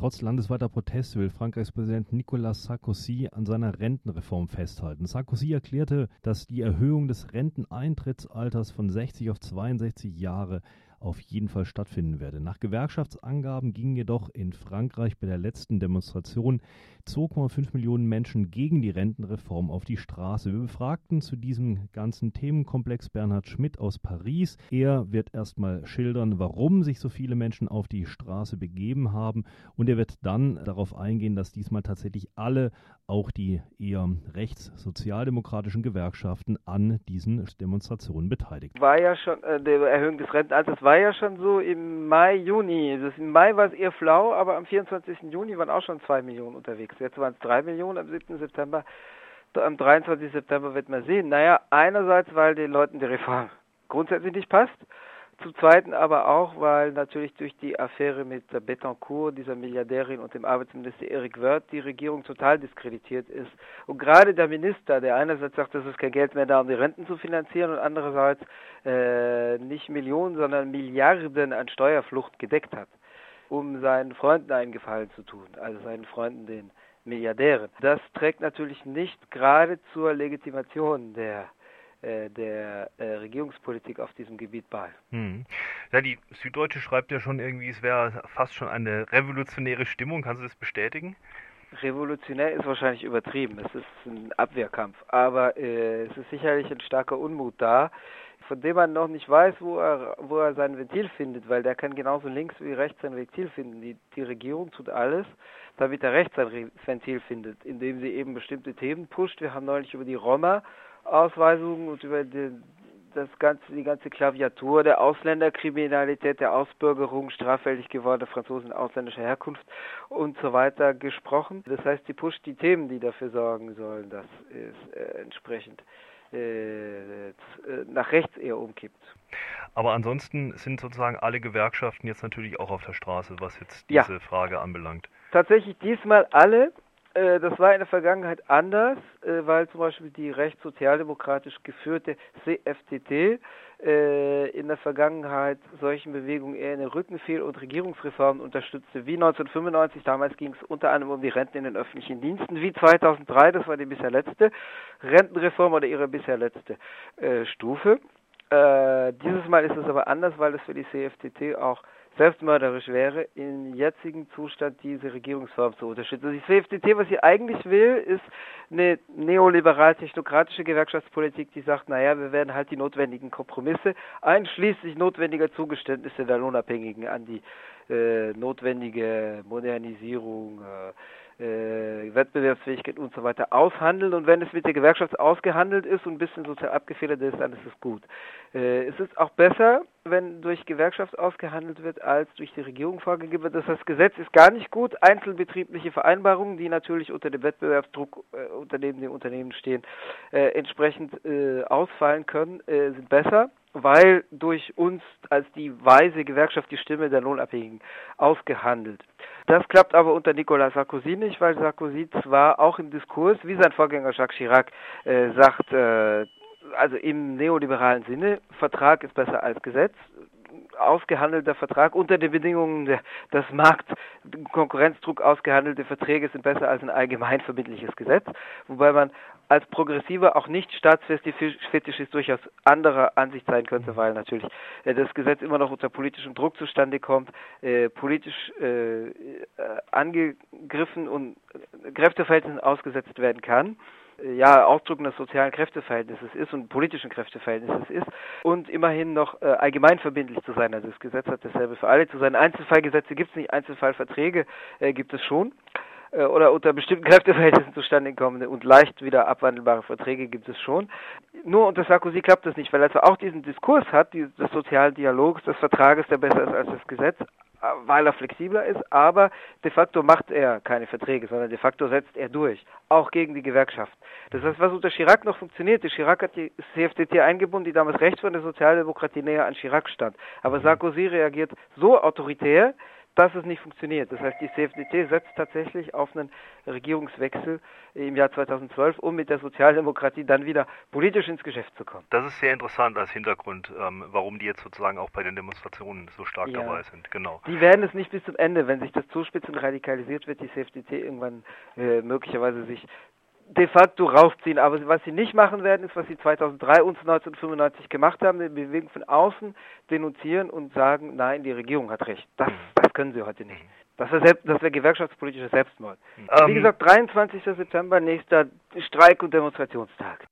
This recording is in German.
Trotz landesweiter Proteste will Frankreichs Präsident Nicolas Sarkozy an seiner Rentenreform festhalten. Sarkozy erklärte, dass die Erhöhung des Renteneintrittsalters von 60 auf 62 Jahre auf jeden Fall stattfinden werde. Nach Gewerkschaftsangaben gingen jedoch in Frankreich bei der letzten Demonstration 2,5 Millionen Menschen gegen die Rentenreform auf die Straße. Wir befragten zu diesem ganzen Themenkomplex Bernhard Schmidt aus Paris. Er wird erstmal schildern, warum sich so viele Menschen auf die Straße begeben haben und er wird dann darauf eingehen, dass diesmal tatsächlich alle, auch die eher rechtssozialdemokratischen Gewerkschaften an diesen Demonstrationen beteiligt. War ja schon äh, die Erhöhung des Rentenalters war ja schon so im Mai, Juni. Das, Im Mai war es eher flau, aber am 24. Juni waren auch schon zwei Millionen unterwegs. Jetzt waren es drei Millionen am 7. September. Am 23. September wird man sehen. Naja, einerseits, weil den Leuten die Reform grundsätzlich nicht passt. Zum Zweiten aber auch, weil natürlich durch die Affäre mit Betancourt, dieser Milliardärin und dem Arbeitsminister Eric Wirth, die Regierung total diskreditiert ist. Und gerade der Minister, der einerseits sagt, es ist kein Geld mehr da, um die Renten zu finanzieren und andererseits äh, nicht Millionen, sondern Milliarden an Steuerflucht gedeckt hat, um seinen Freunden einen Gefallen zu tun, also seinen Freunden, den Milliardären. Das trägt natürlich nicht gerade zur Legitimation der der äh, Regierungspolitik auf diesem Gebiet bei. Hm. Ja, die Süddeutsche schreibt ja schon irgendwie, es wäre fast schon eine revolutionäre Stimmung. Kannst du das bestätigen? Revolutionär ist wahrscheinlich übertrieben. Es ist ein Abwehrkampf. Aber äh, es ist sicherlich ein starker Unmut da, von dem man noch nicht weiß, wo er, wo er sein Ventil findet, weil der kann genauso links wie rechts sein Ventil finden. Die, die Regierung tut alles, damit er rechts sein Ventil findet, indem sie eben bestimmte Themen pusht. Wir haben neulich über die Roma Ausweisungen und über die, das ganze, die ganze Klaviatur der Ausländerkriminalität, der Ausbürgerung, straffällig gewordene Franzosen ausländischer Herkunft und so weiter gesprochen. Das heißt, sie pusht die Themen, die dafür sorgen sollen, dass es äh, entsprechend nach rechts eher umkippt. Aber ansonsten sind sozusagen alle Gewerkschaften jetzt natürlich auch auf der Straße, was jetzt diese ja. Frage anbelangt. Tatsächlich diesmal alle. Äh, das war in der Vergangenheit anders, äh, weil zum Beispiel die rechtssozialdemokratisch geführte CFTT äh, in der Vergangenheit solchen Bewegungen eher in den Rücken fiel und Regierungsreformen unterstützte, wie 1995. Damals ging es unter anderem um die Renten in den öffentlichen Diensten, wie 2003, das war die bisher letzte Rentenreform oder ihre bisher letzte Stufe. Dieses Mal ist es aber anders, weil es für die CFTT auch selbstmörderisch wäre, im jetzigen Zustand diese Regierungsform zu unterstützen. Also die CFDT, was sie eigentlich will, ist eine neoliberal-technokratische Gewerkschaftspolitik, die sagt, naja, wir werden halt die notwendigen Kompromisse, einschließlich notwendiger Zugeständnisse der Lohnabhängigen an die äh, notwendige Modernisierung, äh, äh, Wettbewerbsfähigkeit und so weiter aushandeln. Und wenn es mit der Gewerkschaft ausgehandelt ist und ein bisschen sozial abgefedert ist, dann ist es gut. Äh, es ist auch besser, wenn durch Gewerkschaft ausgehandelt wird, als durch die Regierung vorgegeben wird. Das, heißt, Gesetz ist gar nicht gut. Einzelbetriebliche Vereinbarungen, die natürlich unter dem Wettbewerbsdruck äh, unter dem die Unternehmen stehen, äh, entsprechend äh, ausfallen können, äh, sind besser weil durch uns als die weise Gewerkschaft die Stimme der Lohnabhängigen ausgehandelt. Das klappt aber unter Nicolas Sarkozy nicht, weil Sarkozy zwar auch im Diskurs, wie sein Vorgänger Jacques Chirac, äh, sagt, äh, also im neoliberalen Sinne, Vertrag ist besser als Gesetz, ausgehandelter Vertrag unter den Bedingungen des Markt Konkurrenzdruck ausgehandelte Verträge sind besser als ein allgemein verbindliches Gesetz, wobei man als Progressiver auch nicht Staatsfetischist durchaus anderer Ansicht sein könnte, weil natürlich äh, das Gesetz immer noch unter politischem Druck zustande kommt, äh, politisch äh, äh angegriffen und Kräfteverhältnissen ausgesetzt werden kann ja Ausdruck eines sozialen Kräfteverhältnisses ist und politischen Kräfteverhältnisses ist und immerhin noch äh, allgemein verbindlich zu sein. Also das Gesetz hat dasselbe für alle zu sein. Einzelfallgesetze gibt es nicht, Einzelfallverträge äh, gibt es schon äh, oder unter bestimmten Kräfteverhältnissen zustande kommende und leicht wieder abwandelbare Verträge gibt es schon. Nur unter Sarkozy klappt das nicht, weil er zwar auch diesen Diskurs hat, des sozialen Dialogs, des Vertrages, der besser ist als das Gesetz, weil er flexibler ist, aber de facto macht er keine Verträge, sondern de facto setzt er durch, auch gegen die Gewerkschaft. Das heißt, was unter Chirac noch funktionierte, Chirac hat die CFDT eingebunden, die damals rechts von der Sozialdemokratie näher an Chirac stand. Aber Sarkozy reagiert so autoritär, dass es nicht funktioniert. Das heißt, die CFDT setzt tatsächlich auf einen Regierungswechsel im Jahr 2012, um mit der Sozialdemokratie dann wieder politisch ins Geschäft zu kommen. Das ist sehr interessant als Hintergrund, ähm, warum die jetzt sozusagen auch bei den Demonstrationen so stark ja. dabei sind. Genau. Die werden es nicht bis zum Ende, wenn sich das zuspitzt und radikalisiert wird, die CFDT irgendwann äh, möglicherweise sich de facto rausziehen. Aber was sie nicht machen werden, ist, was sie 2003 und 1995 gemacht haben, die Bewegung von außen denunzieren und sagen, nein, die Regierung hat recht. Das, mhm. das können sie heute nicht. Das wäre wär gewerkschaftspolitischer Selbstmord. Mhm. Wie gesagt, 23. September, nächster Streik- und Demonstrationstag.